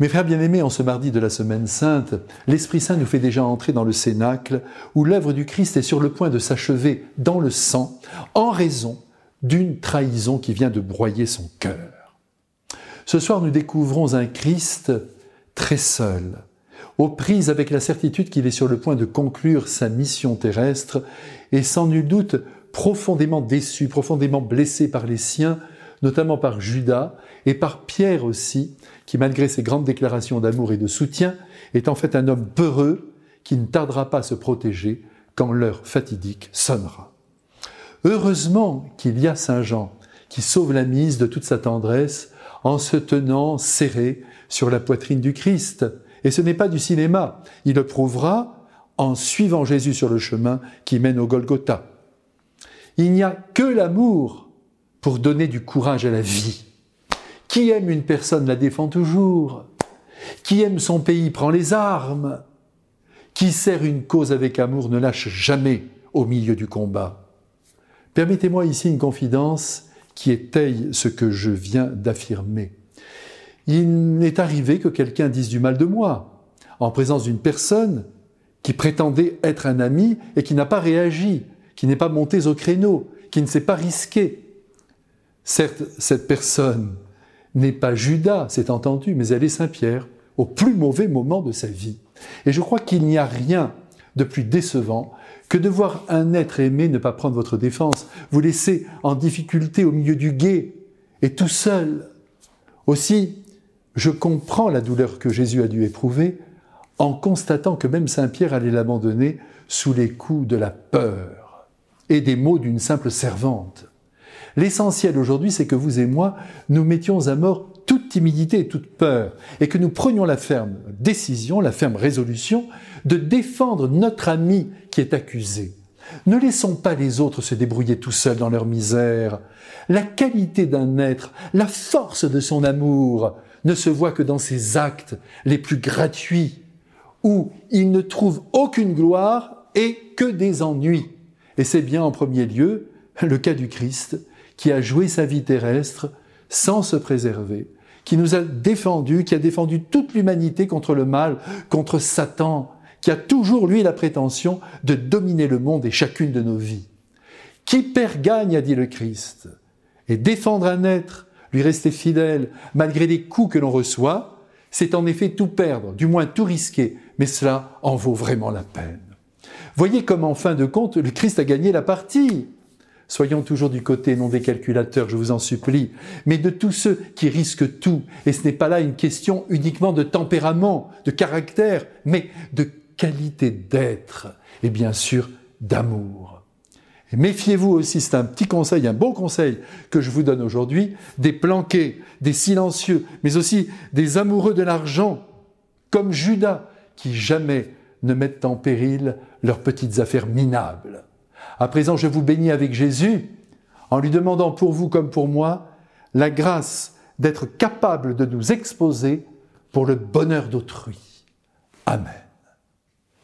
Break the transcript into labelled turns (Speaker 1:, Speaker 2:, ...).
Speaker 1: Mes frères bien-aimés, en ce mardi de la Semaine Sainte, l'Esprit Saint nous fait déjà entrer dans le Cénacle, où l'œuvre du Christ est sur le point de s'achever dans le sang, en raison d'une trahison qui vient de broyer son cœur. Ce soir, nous découvrons un Christ très seul, aux prises avec la certitude qu'il est sur le point de conclure sa mission terrestre, et sans nul doute profondément déçu, profondément blessé par les siens, notamment par Judas et par Pierre aussi, qui malgré ses grandes déclarations d'amour et de soutien, est en fait un homme peureux qui ne tardera pas à se protéger quand l'heure fatidique sonnera. Heureusement qu'il y a Saint Jean qui sauve la mise de toute sa tendresse en se tenant serré sur la poitrine du Christ. Et ce n'est pas du cinéma, il le prouvera en suivant Jésus sur le chemin qui mène au Golgotha. Il n'y a que l'amour pour donner du courage à la vie. Qui aime une personne la défend toujours? Qui aime son pays prend les armes? Qui sert une cause avec amour ne lâche jamais au milieu du combat. Permettez-moi ici une confidence qui étaye ce que je viens d'affirmer. Il m'est arrivé que quelqu'un dise du mal de moi en présence d'une personne qui prétendait être un ami et qui n'a pas réagi, qui n'est pas monté au créneau, qui ne s'est pas risqué. Certes, cette personne n'est pas Judas, c'est entendu, mais elle est Saint-Pierre, au plus mauvais moment de sa vie. Et je crois qu'il n'y a rien de plus décevant que de voir un être aimé ne pas prendre votre défense, vous laisser en difficulté au milieu du guet et tout seul. Aussi, je comprends la douleur que Jésus a dû éprouver en constatant que même Saint Pierre allait l'abandonner sous les coups de la peur et des mots d'une simple servante. L'essentiel aujourd'hui, c'est que vous et moi, nous mettions à mort toute timidité et toute peur, et que nous prenions la ferme décision, la ferme résolution de défendre notre ami qui est accusé. Ne laissons pas les autres se débrouiller tout seuls dans leur misère. La qualité d'un être, la force de son amour, ne se voit que dans ses actes les plus gratuits, où il ne trouve aucune gloire et que des ennuis. Et c'est bien en premier lieu le cas du Christ, qui a joué sa vie terrestre sans se préserver, qui nous a défendus, qui a défendu toute l'humanité contre le mal, contre Satan, qui a toujours, lui, la prétention de dominer le monde et chacune de nos vies. Qui perd gagne, a dit le Christ. Et défendre un être, lui rester fidèle, malgré les coups que l'on reçoit, c'est en effet tout perdre, du moins tout risquer, mais cela en vaut vraiment la peine. Voyez comme en fin de compte, le Christ a gagné la partie. Soyons toujours du côté non des calculateurs, je vous en supplie, mais de tous ceux qui risquent tout. Et ce n'est pas là une question uniquement de tempérament, de caractère, mais de qualité d'être et bien sûr d'amour. Méfiez-vous aussi, c'est un petit conseil, un bon conseil que je vous donne aujourd'hui, des planqués, des silencieux, mais aussi des amoureux de l'argent, comme Judas, qui jamais ne mettent en péril leurs petites affaires minables. À présent, je vous bénis avec Jésus en lui demandant pour vous comme pour moi la grâce d'être capable de nous exposer pour le bonheur d'autrui. Amen.